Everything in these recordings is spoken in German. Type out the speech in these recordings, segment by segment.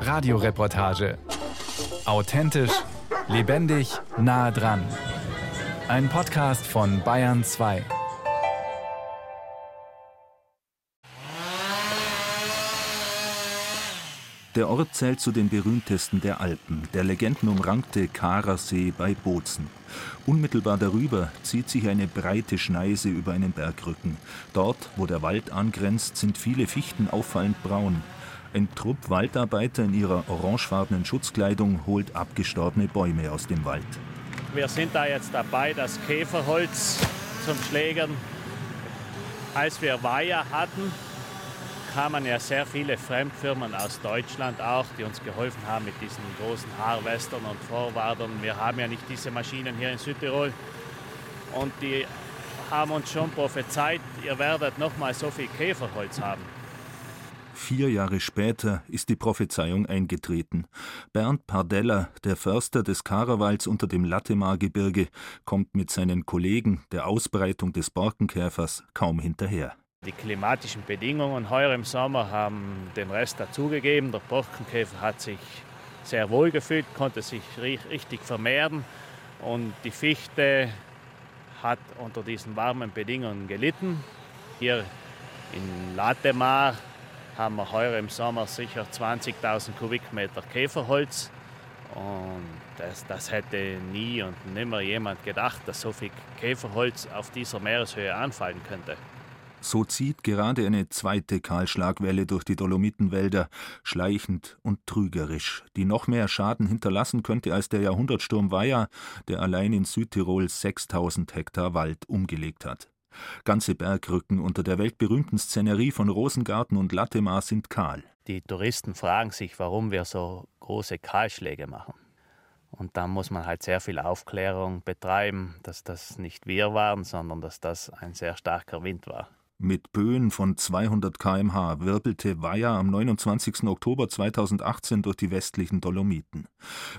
Radioreportage. Authentisch, lebendig, nah dran. Ein Podcast von Bayern 2. Der Ort zählt zu den berühmtesten der Alpen, der legendenumrankte Karasee bei Bozen. Unmittelbar darüber zieht sich eine breite Schneise über einen Bergrücken. Dort, wo der Wald angrenzt, sind viele Fichten auffallend braun. Ein Trupp Waldarbeiter in ihrer orangefarbenen Schutzkleidung holt abgestorbene Bäume aus dem Wald. Wir sind da jetzt dabei, das Käferholz zum Schlägern. Als wir Weiher hatten, kamen ja sehr viele Fremdfirmen aus Deutschland auch, die uns geholfen haben mit diesen großen Harvestern und Vorwadern. Wir haben ja nicht diese Maschinen hier in Südtirol. Und die haben uns schon prophezeit, ihr werdet noch mal so viel Käferholz haben. Vier Jahre später ist die Prophezeiung eingetreten. Bernd Pardella, der Förster des Karawalds unter dem Latemar-Gebirge, kommt mit seinen Kollegen der Ausbreitung des Borkenkäfers kaum hinterher. Die klimatischen Bedingungen heuer im Sommer haben den Rest dazugegeben. Der Borkenkäfer hat sich sehr wohl gefühlt, konnte sich richtig vermehren und die Fichte hat unter diesen warmen Bedingungen gelitten. Hier in Latemar haben wir heuer im Sommer sicher 20.000 Kubikmeter Käferholz. Und das, das, hätte nie und nimmer jemand gedacht, dass so viel Käferholz auf dieser Meereshöhe anfallen könnte. So zieht gerade eine zweite Kahlschlagwelle durch die Dolomitenwälder, schleichend und trügerisch, die noch mehr Schaden hinterlassen könnte als der Jahrhundertsturm Weiher, der allein in Südtirol 6000 Hektar Wald umgelegt hat. Ganze Bergrücken unter der weltberühmten Szenerie von Rosengarten und Latemar sind kahl. Die Touristen fragen sich, warum wir so große Kahlschläge machen. Und da muss man halt sehr viel Aufklärung betreiben, dass das nicht wir waren, sondern dass das ein sehr starker Wind war. Mit Böen von 200 km/h wirbelte Weiher am 29. Oktober 2018 durch die westlichen Dolomiten.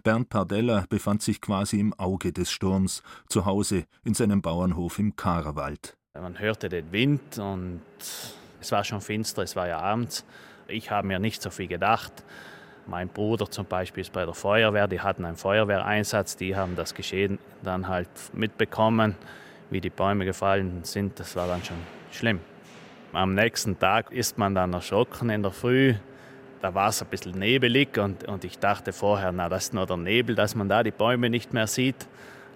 Bernd Pardella befand sich quasi im Auge des Sturms, zu Hause in seinem Bauernhof im Karawald. Man hörte den Wind und es war schon finster, es war ja abends. Ich habe mir nicht so viel gedacht. Mein Bruder zum Beispiel ist bei der Feuerwehr, die hatten einen Feuerwehreinsatz, die haben das Geschehen dann halt mitbekommen, wie die Bäume gefallen sind. Das war dann schon schlimm. Am nächsten Tag ist man dann erschrocken in der Früh. Da war es ein bisschen nebelig und, und ich dachte vorher, na, das ist nur der Nebel, dass man da die Bäume nicht mehr sieht.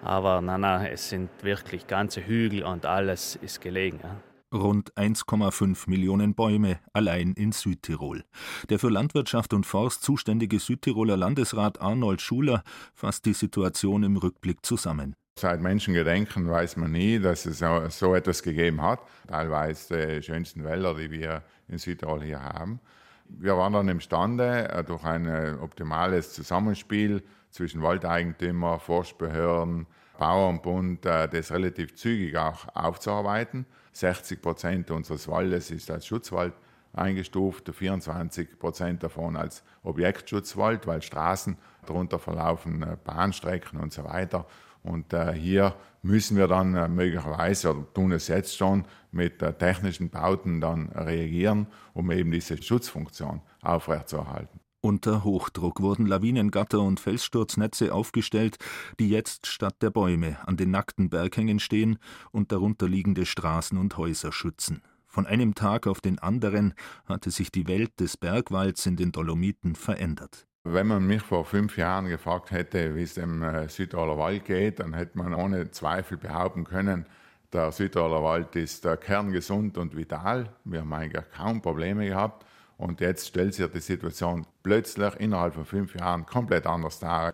Aber na, na, es sind wirklich ganze Hügel und alles ist gelegen. Ja. Rund 1,5 Millionen Bäume allein in Südtirol. Der für Landwirtschaft und Forst zuständige Südtiroler Landesrat Arnold Schuler fasst die Situation im Rückblick zusammen. Seit Menschengedenken weiß man nie, dass es so etwas gegeben hat. Teilweise die schönsten Wälder, die wir in Südtirol hier haben. Wir waren dann imstande, äh, durch ein optimales Zusammenspiel zwischen Waldeigentümer, Forstbehörden, Bauernbund, äh, das relativ zügig auch aufzuarbeiten. 60 Prozent unseres Waldes ist als Schutzwald eingestuft, 24 Prozent davon als Objektschutzwald, weil Straßen darunter verlaufen, äh, Bahnstrecken und so weiter. Und äh, hier müssen wir dann möglicherweise, oder tun es jetzt schon, mit technischen Bauten dann reagieren, um eben diese Schutzfunktion aufrechtzuerhalten. Unter Hochdruck wurden Lawinengatter und Felssturznetze aufgestellt, die jetzt statt der Bäume an den nackten Berghängen stehen und darunter liegende Straßen und Häuser schützen. Von einem Tag auf den anderen hatte sich die Welt des Bergwalds in den Dolomiten verändert. Wenn man mich vor fünf Jahren gefragt hätte, wie es dem äh, Südtiroler Wald geht, dann hätte man ohne Zweifel behaupten können, der Südtiroler Wald ist äh, kerngesund und vital. Wir haben eigentlich kaum Probleme gehabt. Und jetzt stellt sich die Situation plötzlich innerhalb von fünf Jahren komplett anders dar.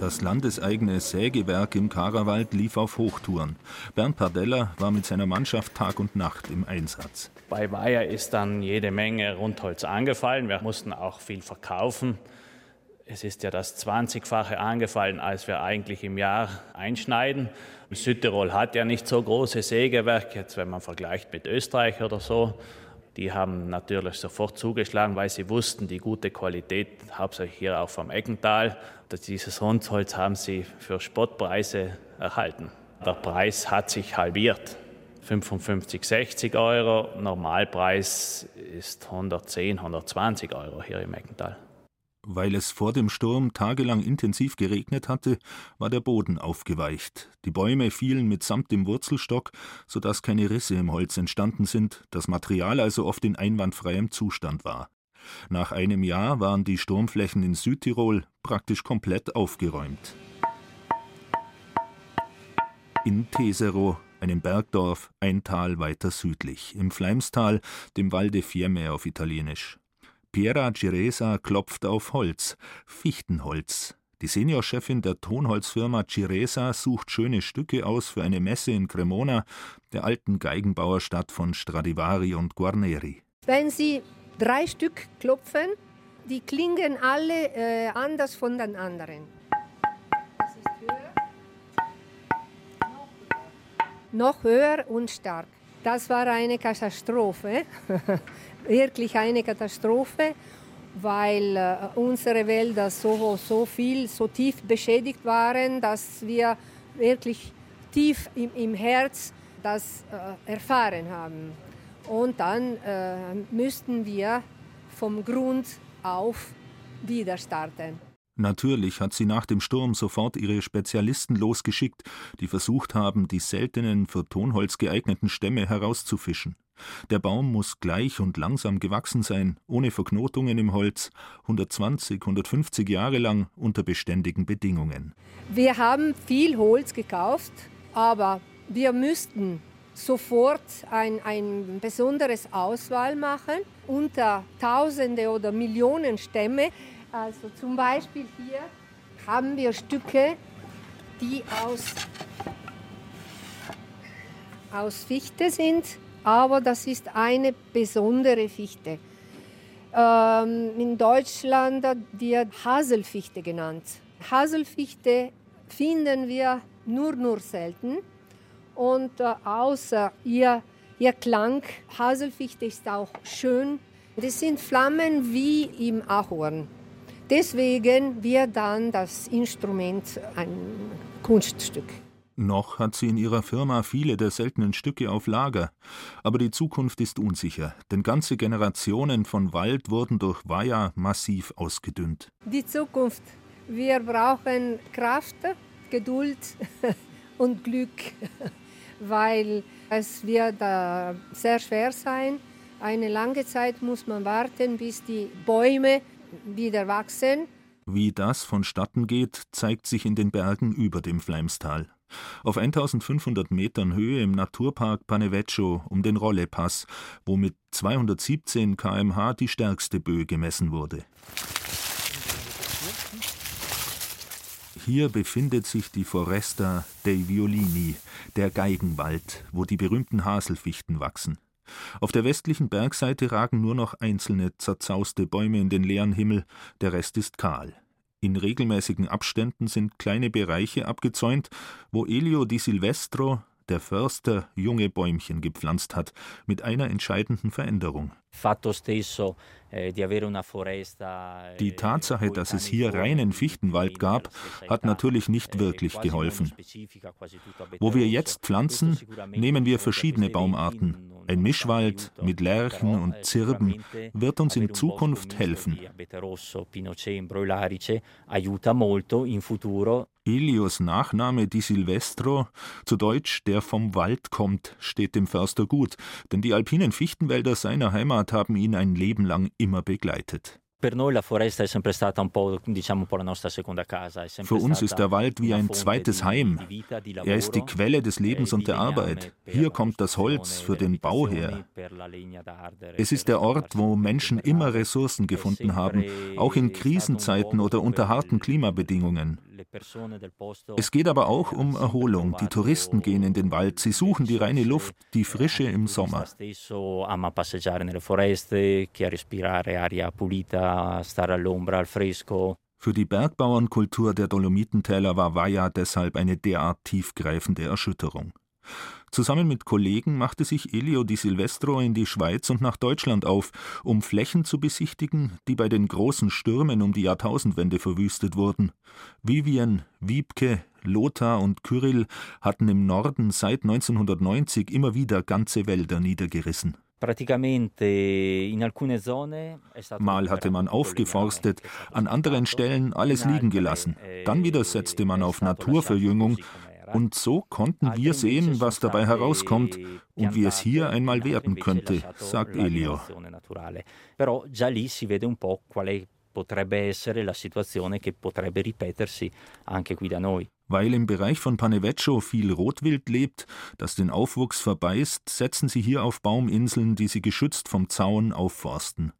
Das landeseigene Sägewerk im Karawald lief auf Hochtouren. Bernd Pardella war mit seiner Mannschaft Tag und Nacht im Einsatz. Bei Weiher ist dann jede Menge Rundholz angefallen. Wir mussten auch viel verkaufen. Es ist ja das 20-fache angefallen, als wir eigentlich im Jahr einschneiden. Südtirol hat ja nicht so große Sägewerke, jetzt wenn man vergleicht mit Österreich oder so. Die haben natürlich sofort zugeschlagen, weil sie wussten, die gute Qualität, hauptsächlich hier auch vom Eckental, dieses Rundholz haben sie für Spottpreise erhalten. Der Preis hat sich halbiert. 55, 60 Euro. Normalpreis ist 110, 120 Euro hier im Eckental. Weil es vor dem Sturm tagelang intensiv geregnet hatte, war der Boden aufgeweicht. Die Bäume fielen mitsamt dem Wurzelstock, sodass keine Risse im Holz entstanden sind, das Material also oft in einwandfreiem Zustand war. Nach einem Jahr waren die Sturmflächen in Südtirol praktisch komplett aufgeräumt. In Tesero, einem Bergdorf, ein Tal weiter südlich, im Fleimstal, dem Valde Fiemme auf Italienisch. Piera Ciresa klopft auf Holz, Fichtenholz. Die Seniorchefin der Tonholzfirma Ciresa sucht schöne Stücke aus für eine Messe in Cremona, der alten Geigenbauerstadt von Stradivari und Guarneri. Wenn Sie drei Stück klopfen, die klingen alle äh, anders von den anderen. Das ist höher. Noch höher und stark. Das war eine Katastrophe, wirklich eine Katastrophe, weil äh, unsere Wälder so, so viel, so tief beschädigt waren, dass wir wirklich tief im, im Herz das äh, erfahren haben. Und dann äh, müssten wir vom Grund auf wieder starten. Natürlich hat sie nach dem Sturm sofort ihre Spezialisten losgeschickt, die versucht haben, die seltenen für Tonholz geeigneten Stämme herauszufischen. Der Baum muss gleich und langsam gewachsen sein, ohne Verknotungen im Holz, 120, 150 Jahre lang unter beständigen Bedingungen. Wir haben viel Holz gekauft, aber wir müssten sofort ein, ein besonderes Auswahl machen unter Tausende oder Millionen Stämme. Also zum Beispiel hier haben wir Stücke, die aus, aus Fichte sind, aber das ist eine besondere Fichte. Ähm, in Deutschland wird Haselfichte genannt. Haselfichte finden wir nur, nur selten und äh, außer ihr, ihr Klang, Haselfichte ist auch schön. Das sind Flammen wie im Ahorn. Deswegen wird dann das Instrument ein Kunststück. Noch hat sie in ihrer Firma viele der seltenen Stücke auf Lager. Aber die Zukunft ist unsicher, denn ganze Generationen von Wald wurden durch Weiher massiv ausgedünnt. Die Zukunft. Wir brauchen Kraft, Geduld und Glück. weil es wird sehr schwer sein. Eine lange Zeit muss man warten, bis die Bäume wieder wachsen. Wie das vonstatten geht, zeigt sich in den Bergen über dem Fleimstal. Auf 1500 Metern Höhe im Naturpark Paneveccio um den Rollepass, wo mit 217 km/h die stärkste Böe gemessen wurde. Hier befindet sich die Foresta dei Violini, der Geigenwald, wo die berühmten Haselfichten wachsen. Auf der westlichen Bergseite ragen nur noch einzelne zerzauste Bäume in den leeren Himmel, der Rest ist kahl. In regelmäßigen Abständen sind kleine Bereiche abgezäunt, wo Elio di Silvestro, der Förster, junge Bäumchen gepflanzt hat, mit einer entscheidenden Veränderung. Eh, die eh, Tatsache, dass es hier reinen Fichtenwald gab, hat natürlich nicht eh, wirklich geholfen. Wo wir jetzt pflanzen, nehmen wir verschiedene Baumarten. Ein Mischwald mit Lärchen und Zirben wird uns in Zukunft helfen. Elios Nachname Di Silvestro, zu Deutsch der vom Wald kommt, steht dem Förster gut, denn die alpinen Fichtenwälder seiner Heimat haben ihn ein Leben lang immer begleitet. Für uns ist der Wald wie ein zweites Heim. Er ist die Quelle des Lebens und der Arbeit. Hier kommt das Holz für den Bau her. Es ist der Ort, wo Menschen immer Ressourcen gefunden haben, auch in Krisenzeiten oder unter harten Klimabedingungen. Es geht aber auch um Erholung. Die Touristen gehen in den Wald, sie suchen die reine Luft, die Frische im Sommer. Für die Bergbauernkultur der Dolomitentäler war Vaja deshalb eine derart tiefgreifende Erschütterung. Zusammen mit Kollegen machte sich Elio Di Silvestro in die Schweiz und nach Deutschland auf, um Flächen zu besichtigen, die bei den großen Stürmen um die Jahrtausendwende verwüstet wurden. Vivien, Wiebke, Lothar und Kyrill hatten im Norden seit 1990 immer wieder ganze Wälder niedergerissen. Mal hatte man aufgeforstet, an anderen Stellen alles liegen gelassen. Dann wieder setzte man auf Naturverjüngung und so konnten wir sehen, was dabei herauskommt und wie es hier einmal werden könnte, sagt Elio. potrebbe essere la situazione che potrebbe ripetersi anche qui da noi. Weil im Bereich von Paneveccio viel Rotwild lebt, das den Aufwuchs verbeißt, setzen sie hier auf Bauminseln, die sie geschützt vom Zaun aufforsten.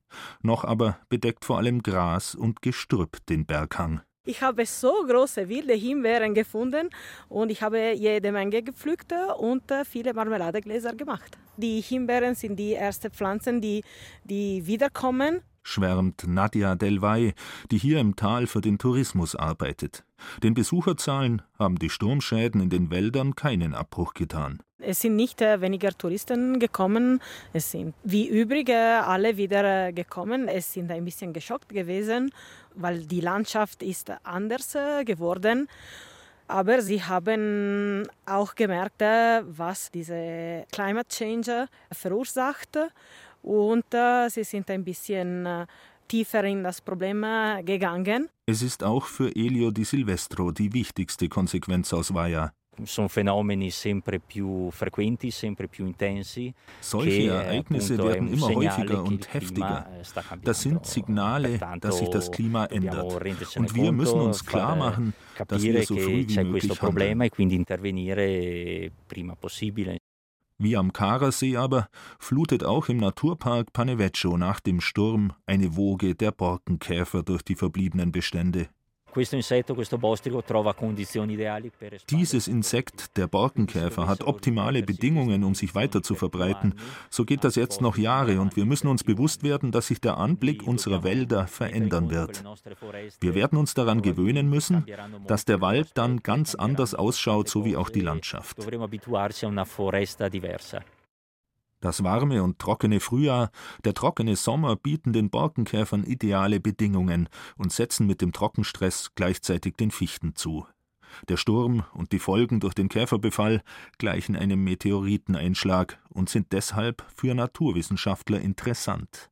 Noch aber bedeckt vor allem Gras und Gestrüpp den Berghang. Ich habe so große wilde Himbeeren gefunden und ich habe jede Menge gepflückt und äh, viele Marmeladegläser gemacht. Die Himbeeren sind die ersten Pflanzen, die, die wiederkommen schwärmt Nadja Delvay, die hier im Tal für den Tourismus arbeitet. Den Besucherzahlen haben die Sturmschäden in den Wäldern keinen Abbruch getan. Es sind nicht äh, weniger Touristen gekommen, es sind wie übrige alle wieder äh, gekommen. Es sind ein bisschen geschockt gewesen, weil die Landschaft ist anders äh, geworden. Aber sie haben auch gemerkt, was diese Climate Change verursacht und äh, sie sind ein bisschen äh, tiefer in das Problem äh, gegangen. Es ist auch für Elio di Silvestro die wichtigste Konsequenz aus Vaia. Solche Ereignisse werden immer häufiger und heftiger. Das sind Signale, dass sich das Klima ändert. Und wir müssen uns klar machen, dass wir so früh wie möglich handeln. Wie am Karasee aber flutet auch im Naturpark Paneveccio nach dem Sturm eine Woge der Borkenkäfer durch die verbliebenen Bestände. Dieses Insekt, der Borkenkäfer, hat optimale Bedingungen, um sich weiter zu verbreiten. So geht das jetzt noch Jahre und wir müssen uns bewusst werden, dass sich der Anblick unserer Wälder verändern wird. Wir werden uns daran gewöhnen müssen, dass der Wald dann ganz anders ausschaut, so wie auch die Landschaft. Das warme und trockene Frühjahr, der trockene Sommer bieten den Borkenkäfern ideale Bedingungen und setzen mit dem Trockenstress gleichzeitig den Fichten zu. Der Sturm und die Folgen durch den Käferbefall gleichen einem Meteoriteneinschlag und sind deshalb für Naturwissenschaftler interessant.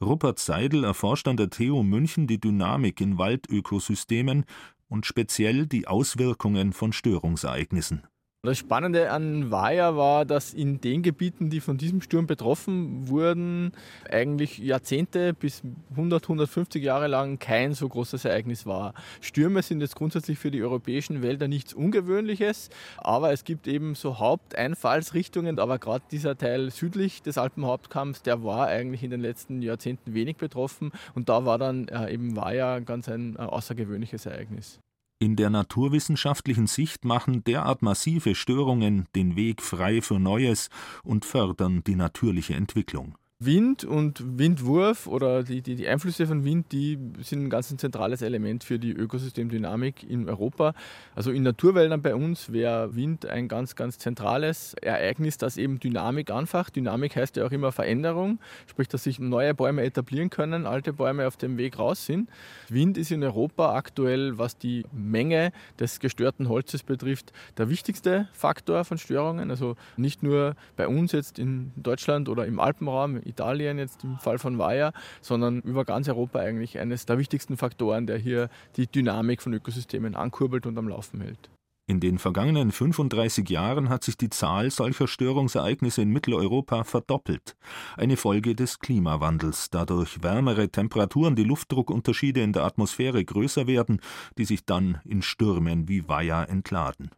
Rupert Seidel erforscht an der TU München die Dynamik in Waldökosystemen und speziell die Auswirkungen von Störungsereignissen. Das Spannende an Vaja war, dass in den Gebieten, die von diesem Sturm betroffen wurden, eigentlich Jahrzehnte bis 100, 150 Jahre lang kein so großes Ereignis war. Stürme sind jetzt grundsätzlich für die europäischen Wälder nichts Ungewöhnliches, aber es gibt eben so Haupteinfallsrichtungen, aber gerade dieser Teil südlich des Alpenhauptkamms, der war eigentlich in den letzten Jahrzehnten wenig betroffen und da war dann äh, eben Vaja ganz ein äh, außergewöhnliches Ereignis. In der naturwissenschaftlichen Sicht machen derart massive Störungen den Weg frei für Neues und fördern die natürliche Entwicklung. Wind und Windwurf oder die, die, die, Einflüsse von Wind, die sind ein ganz zentrales Element für die Ökosystemdynamik in Europa. Also in Naturwäldern bei uns wäre Wind ein ganz, ganz zentrales Ereignis, das eben Dynamik anfacht. Dynamik heißt ja auch immer Veränderung, sprich, dass sich neue Bäume etablieren können, alte Bäume auf dem Weg raus sind. Wind ist in Europa aktuell, was die Menge des gestörten Holzes betrifft, der wichtigste Faktor von Störungen. Also nicht nur bei uns jetzt in Deutschland oder im Alpenraum, Italien jetzt im Fall von Vaja, sondern über ganz Europa eigentlich eines der wichtigsten Faktoren, der hier die Dynamik von Ökosystemen ankurbelt und am Laufen hält. In den vergangenen 35 Jahren hat sich die Zahl solcher Störungsereignisse in Mitteleuropa verdoppelt. Eine Folge des Klimawandels, da durch wärmere Temperaturen die Luftdruckunterschiede in der Atmosphäre größer werden, die sich dann in Stürmen wie Vaja entladen.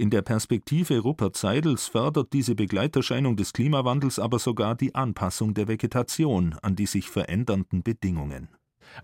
In der Perspektive Rupert Seidels fördert diese Begleiterscheinung des Klimawandels aber sogar die Anpassung der Vegetation an die sich verändernden Bedingungen.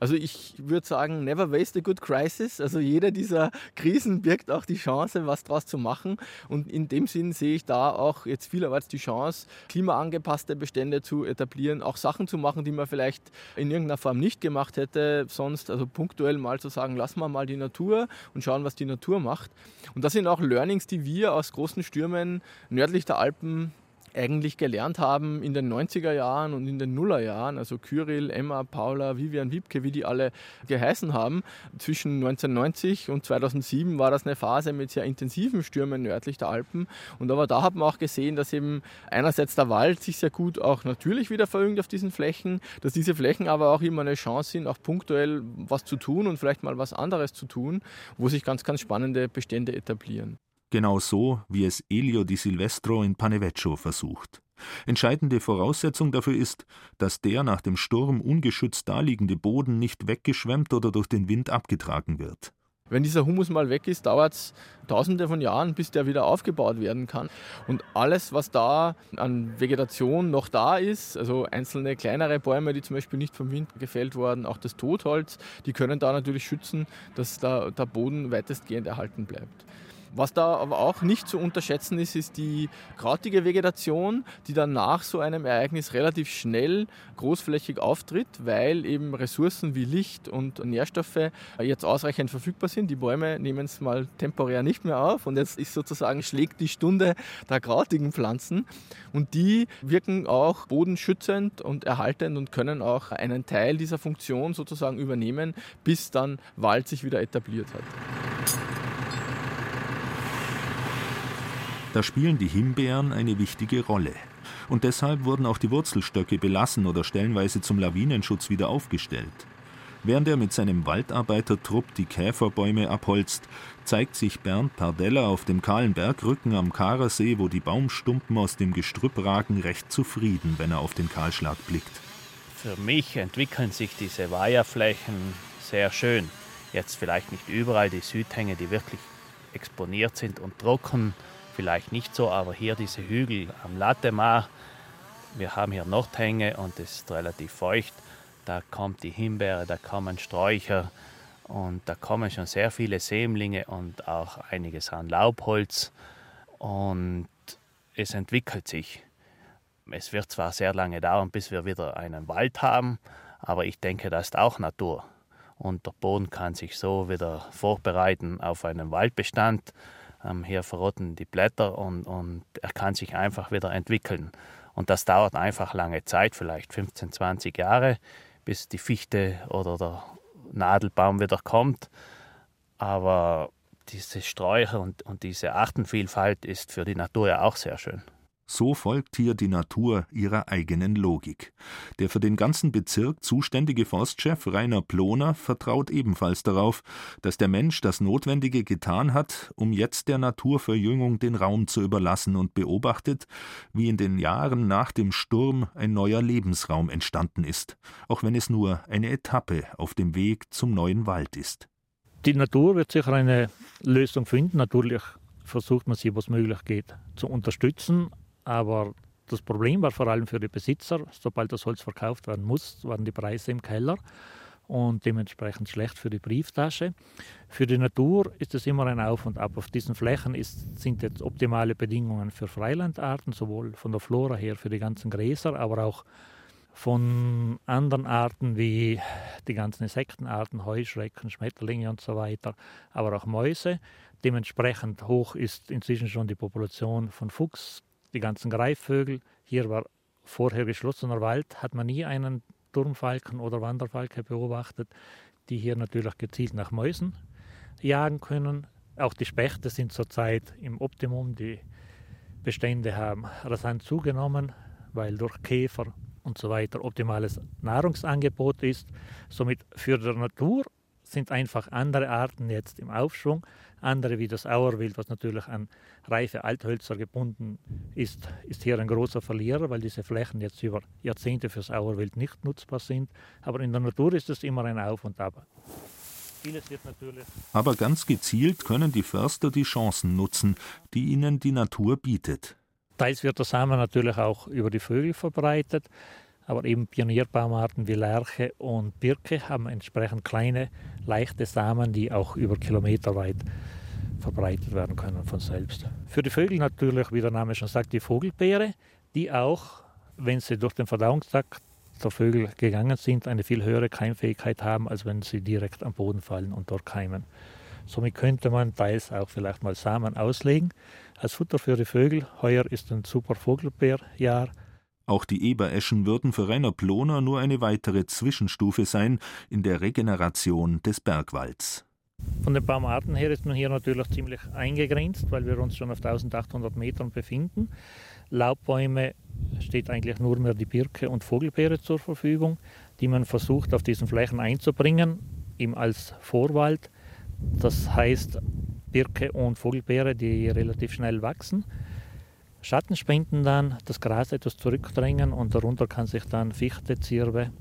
Also ich würde sagen, never waste a good crisis. Also jede dieser Krisen birgt auch die Chance, was daraus zu machen. Und in dem Sinn sehe ich da auch jetzt vielerorts die Chance, klimaangepasste Bestände zu etablieren, auch Sachen zu machen, die man vielleicht in irgendeiner Form nicht gemacht hätte, sonst also punktuell mal zu sagen, lassen wir mal die Natur und schauen, was die Natur macht. Und das sind auch Learnings, die wir aus großen Stürmen nördlich der Alpen eigentlich gelernt haben in den 90er Jahren und in den Nullerjahren, also Kyrill, Emma, Paula, Vivian Wiebke, wie die alle geheißen haben. Zwischen 1990 und 2007 war das eine Phase mit sehr intensiven Stürmen nördlich der Alpen. Und aber da hat man auch gesehen, dass eben einerseits der Wald sich sehr gut auch natürlich wieder verjüngt auf diesen Flächen, dass diese Flächen aber auch immer eine Chance sind, auch punktuell was zu tun und vielleicht mal was anderes zu tun, wo sich ganz, ganz spannende Bestände etablieren genau so, wie es Elio di Silvestro in Paneveccio versucht. Entscheidende Voraussetzung dafür ist, dass der nach dem Sturm ungeschützt daliegende Boden nicht weggeschwemmt oder durch den Wind abgetragen wird. Wenn dieser Humus mal weg ist, dauert es tausende von Jahren, bis der wieder aufgebaut werden kann. Und alles, was da an Vegetation noch da ist, also einzelne kleinere Bäume, die zum Beispiel nicht vom Wind gefällt wurden, auch das Totholz, die können da natürlich schützen, dass da der Boden weitestgehend erhalten bleibt. Was da aber auch nicht zu unterschätzen ist, ist die krautige Vegetation, die dann nach so einem Ereignis relativ schnell großflächig auftritt, weil eben Ressourcen wie Licht und Nährstoffe jetzt ausreichend verfügbar sind. Die Bäume nehmen es mal temporär nicht mehr auf und jetzt ist sozusagen schlägt die Stunde der krautigen Pflanzen und die wirken auch bodenschützend und erhaltend und können auch einen Teil dieser Funktion sozusagen übernehmen, bis dann Wald sich wieder etabliert hat. Da spielen die Himbeeren eine wichtige Rolle. Und deshalb wurden auch die Wurzelstöcke belassen oder stellenweise zum Lawinenschutz wieder aufgestellt. Während er mit seinem Waldarbeitertrupp die Käferbäume abholzt, zeigt sich Bernd Pardella auf dem kahlen Bergrücken am Karasee, wo die Baumstumpen aus dem Gestrüpp ragen, recht zufrieden, wenn er auf den Kahlschlag blickt. Für mich entwickeln sich diese Weiherflächen sehr schön. Jetzt vielleicht nicht überall die Südhänge, die wirklich exponiert sind und trocken vielleicht nicht so, aber hier diese Hügel am Lattemar, wir haben hier Nordhänge und es ist relativ feucht. Da kommt die Himbeere, da kommen Sträucher und da kommen schon sehr viele Sämlinge und auch einiges an Laubholz und es entwickelt sich. Es wird zwar sehr lange dauern, bis wir wieder einen Wald haben, aber ich denke, das ist auch Natur. Und der Boden kann sich so wieder vorbereiten auf einen Waldbestand hier verrotten die Blätter und, und er kann sich einfach wieder entwickeln. Und das dauert einfach lange Zeit, vielleicht 15, 20 Jahre, bis die Fichte oder der Nadelbaum wieder kommt. Aber diese Sträucher und, und diese Artenvielfalt ist für die Natur ja auch sehr schön. So folgt hier die Natur ihrer eigenen Logik. Der für den ganzen Bezirk zuständige Forstchef Rainer Ploner vertraut ebenfalls darauf, dass der Mensch das Notwendige getan hat, um jetzt der Naturverjüngung den Raum zu überlassen und beobachtet, wie in den Jahren nach dem Sturm ein neuer Lebensraum entstanden ist, auch wenn es nur eine Etappe auf dem Weg zum neuen Wald ist. Die Natur wird sicher eine Lösung finden. Natürlich versucht man sie, was möglich geht, zu unterstützen. Aber das Problem war vor allem für die Besitzer, sobald das Holz verkauft werden muss, waren die Preise im Keller und dementsprechend schlecht für die Brieftasche. Für die Natur ist es immer ein Auf und Ab. Auf diesen Flächen ist, sind jetzt optimale Bedingungen für Freilandarten, sowohl von der Flora her für die ganzen Gräser, aber auch von anderen Arten wie die ganzen Insektenarten, Heuschrecken, Schmetterlinge und so weiter, aber auch Mäuse. Dementsprechend hoch ist inzwischen schon die Population von Fuchs, die ganzen Greifvögel. Hier war vorher geschlossener Wald, hat man nie einen Turmfalken oder Wanderfalke beobachtet, die hier natürlich gezielt nach Mäusen jagen können. Auch die Spechte sind zurzeit im Optimum. Die Bestände haben rasant zugenommen, weil durch Käfer und so weiter optimales Nahrungsangebot ist. Somit für die Natur sind einfach andere Arten jetzt im Aufschwung. Andere wie das Auerwild, was natürlich an reife Althölzer gebunden ist, ist hier ein großer Verlierer, weil diese Flächen jetzt über Jahrzehnte fürs Auerwild nicht nutzbar sind. Aber in der Natur ist es immer ein Auf und Ab. Aber ganz gezielt können die Förster die Chancen nutzen, die ihnen die Natur bietet. Teils wird der Samen natürlich auch über die Vögel verbreitet. Aber eben Pionierbaumarten wie Lerche und Birke haben entsprechend kleine, leichte Samen, die auch über Kilometer weit verbreitet werden können von selbst. Für die Vögel natürlich, wie der Name schon sagt, die Vogelbeere, die auch, wenn sie durch den Verdauungstrakt der Vögel gegangen sind, eine viel höhere Keimfähigkeit haben, als wenn sie direkt am Boden fallen und dort keimen. Somit könnte man teils auch vielleicht mal Samen auslegen als Futter für die Vögel. Heuer ist ein super Vogelbeerjahr. Auch die Ebereschen würden für Rainer Ploner nur eine weitere Zwischenstufe sein in der Regeneration des Bergwalds. Von den Baumarten her ist man hier natürlich ziemlich eingegrenzt, weil wir uns schon auf 1800 Metern befinden. Laubbäume steht eigentlich nur mehr die Birke und Vogelbeere zur Verfügung, die man versucht auf diesen Flächen einzubringen, eben als Vorwald. Das heißt Birke und Vogelbeere, die relativ schnell wachsen. Schatten spenden dann, das Gras etwas zurückdrängen und darunter kann sich dann Fichte, Zirbe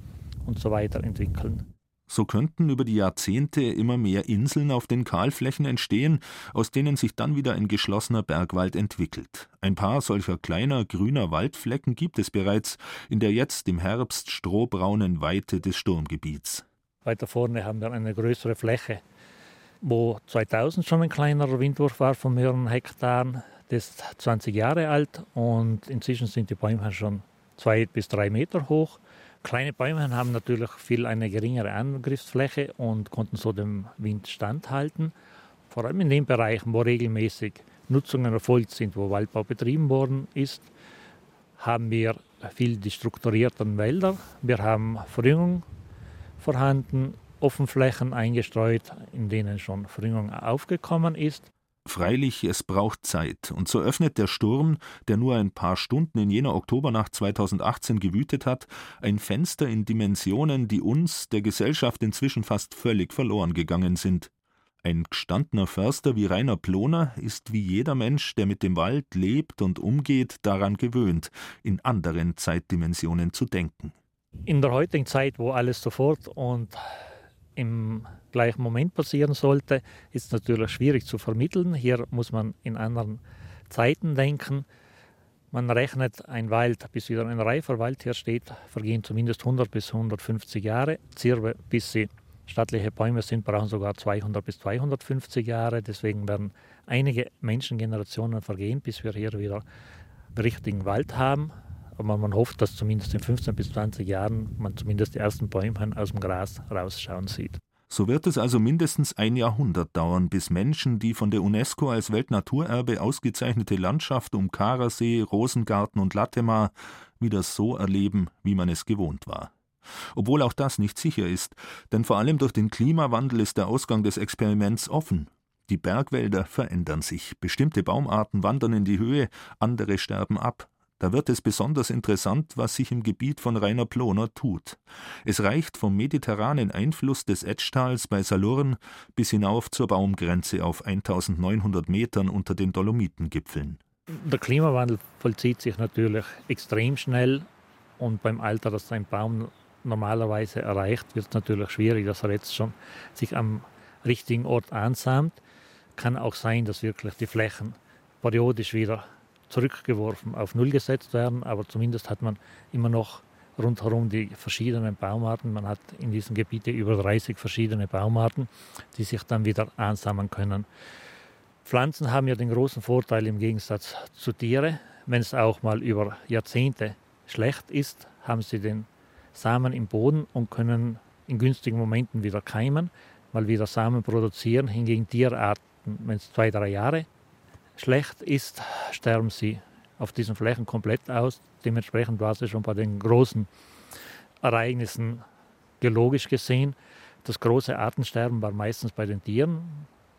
und so weiter entwickeln. So könnten über die Jahrzehnte immer mehr Inseln auf den Kahlflächen entstehen, aus denen sich dann wieder ein geschlossener Bergwald entwickelt. Ein paar solcher kleiner grüner Waldflecken gibt es bereits in der jetzt im Herbst strohbraunen Weite des Sturmgebiets. Weiter vorne haben wir eine größere Fläche, wo 2000 schon ein kleinerer Windwurf war von mehreren Hektaren. Das ist 20 Jahre alt und inzwischen sind die Bäume schon zwei bis drei Meter hoch. Kleine Bäume haben natürlich viel eine geringere Angriffsfläche und konnten so dem Wind standhalten. Vor allem in den Bereichen, wo regelmäßig Nutzungen erfolgt sind, wo Waldbau betrieben worden ist, haben wir viel die strukturierten Wälder. Wir haben Verjüngung vorhanden, Offenflächen eingestreut, in denen schon Verjüngung aufgekommen ist. Freilich, es braucht Zeit, und so öffnet der Sturm, der nur ein paar Stunden in jener Oktobernacht 2018 gewütet hat, ein Fenster in Dimensionen, die uns, der Gesellschaft inzwischen fast völlig verloren gegangen sind. Ein gestandener Förster wie Rainer Ploner ist wie jeder Mensch, der mit dem Wald lebt und umgeht, daran gewöhnt, in anderen Zeitdimensionen zu denken. In der heutigen Zeit, wo alles sofort und im gleichen Moment passieren sollte, ist natürlich schwierig zu vermitteln. Hier muss man in anderen Zeiten denken. Man rechnet ein Wald, bis wieder ein reifer Wald hier steht, vergehen zumindest 100 bis 150 Jahre. Zirbe, bis sie stattliche Bäume sind, brauchen sogar 200 bis 250 Jahre. Deswegen werden einige Menschengenerationen vergehen, bis wir hier wieder richtigen Wald haben. Aber man hofft, dass zumindest in 15 bis 20 Jahren man zumindest die ersten Bäume aus dem Gras rausschauen sieht. So wird es also mindestens ein Jahrhundert dauern, bis Menschen die von der UNESCO als Weltnaturerbe ausgezeichnete Landschaft um Karasee, Rosengarten und Latemar wieder so erleben, wie man es gewohnt war. Obwohl auch das nicht sicher ist, denn vor allem durch den Klimawandel ist der Ausgang des Experiments offen. Die Bergwälder verändern sich, bestimmte Baumarten wandern in die Höhe, andere sterben ab, da wird es besonders interessant, was sich im Gebiet von Rainer Ploner tut. Es reicht vom mediterranen Einfluss des Etchtals bei Salurn bis hinauf zur Baumgrenze auf 1900 Metern unter den Dolomitengipfeln. Der Klimawandel vollzieht sich natürlich extrem schnell und beim Alter, das ein Baum normalerweise erreicht, wird es natürlich schwierig, dass er jetzt schon sich am richtigen Ort ansamt. Kann auch sein, dass wirklich die Flächen periodisch wieder zurückgeworfen, auf Null gesetzt werden, aber zumindest hat man immer noch rundherum die verschiedenen Baumarten. Man hat in diesem Gebiet über 30 verschiedene Baumarten, die sich dann wieder ansammeln können. Pflanzen haben ja den großen Vorteil im Gegensatz zu Tieren, wenn es auch mal über Jahrzehnte schlecht ist, haben sie den Samen im Boden und können in günstigen Momenten wieder keimen, mal wieder Samen produzieren. Hingegen Tierarten, wenn es zwei, drei Jahre schlecht ist, sterben sie auf diesen Flächen komplett aus. Dementsprechend war es schon bei den großen Ereignissen geologisch gesehen. Das große Artensterben war meistens bei den Tieren.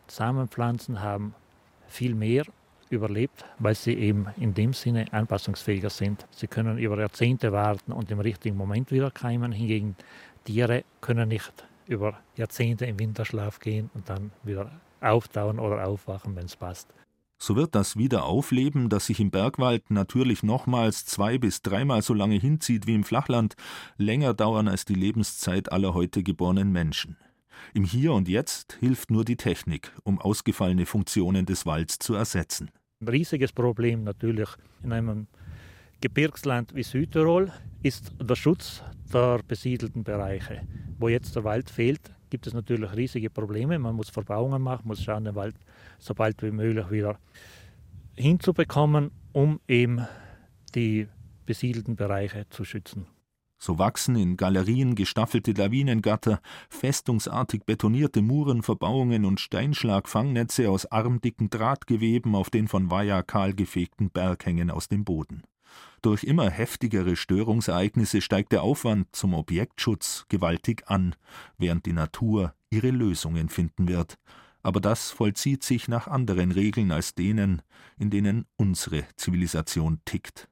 Samenpflanzen haben viel mehr überlebt, weil sie eben in dem Sinne anpassungsfähiger sind. Sie können über Jahrzehnte warten und im richtigen Moment wieder keimen. Hingegen Tiere können nicht über Jahrzehnte im Winterschlaf gehen und dann wieder auftauen oder aufwachen, wenn es passt. So wird das Wiederaufleben, das sich im Bergwald natürlich nochmals zwei bis dreimal so lange hinzieht wie im Flachland, länger dauern als die Lebenszeit aller heute geborenen Menschen. Im Hier und Jetzt hilft nur die Technik, um ausgefallene Funktionen des Walds zu ersetzen. Ein riesiges Problem natürlich in einem Gebirgsland wie Südtirol ist der Schutz der besiedelten Bereiche. Wo jetzt der Wald fehlt, gibt es natürlich riesige Probleme. Man muss Verbauungen machen, muss schauen, den Wald so bald wie möglich wieder hinzubekommen, um eben die besiedelten Bereiche zu schützen. So wachsen in Galerien gestaffelte Lawinengatter, festungsartig betonierte Muren, Verbauungen und Steinschlagfangnetze aus armdicken Drahtgeweben auf den von Weiher kahl gefegten Berghängen aus dem Boden. Durch immer heftigere Störungsereignisse steigt der Aufwand zum Objektschutz gewaltig an, während die Natur ihre Lösungen finden wird. Aber das vollzieht sich nach anderen Regeln als denen, in denen unsere Zivilisation tickt.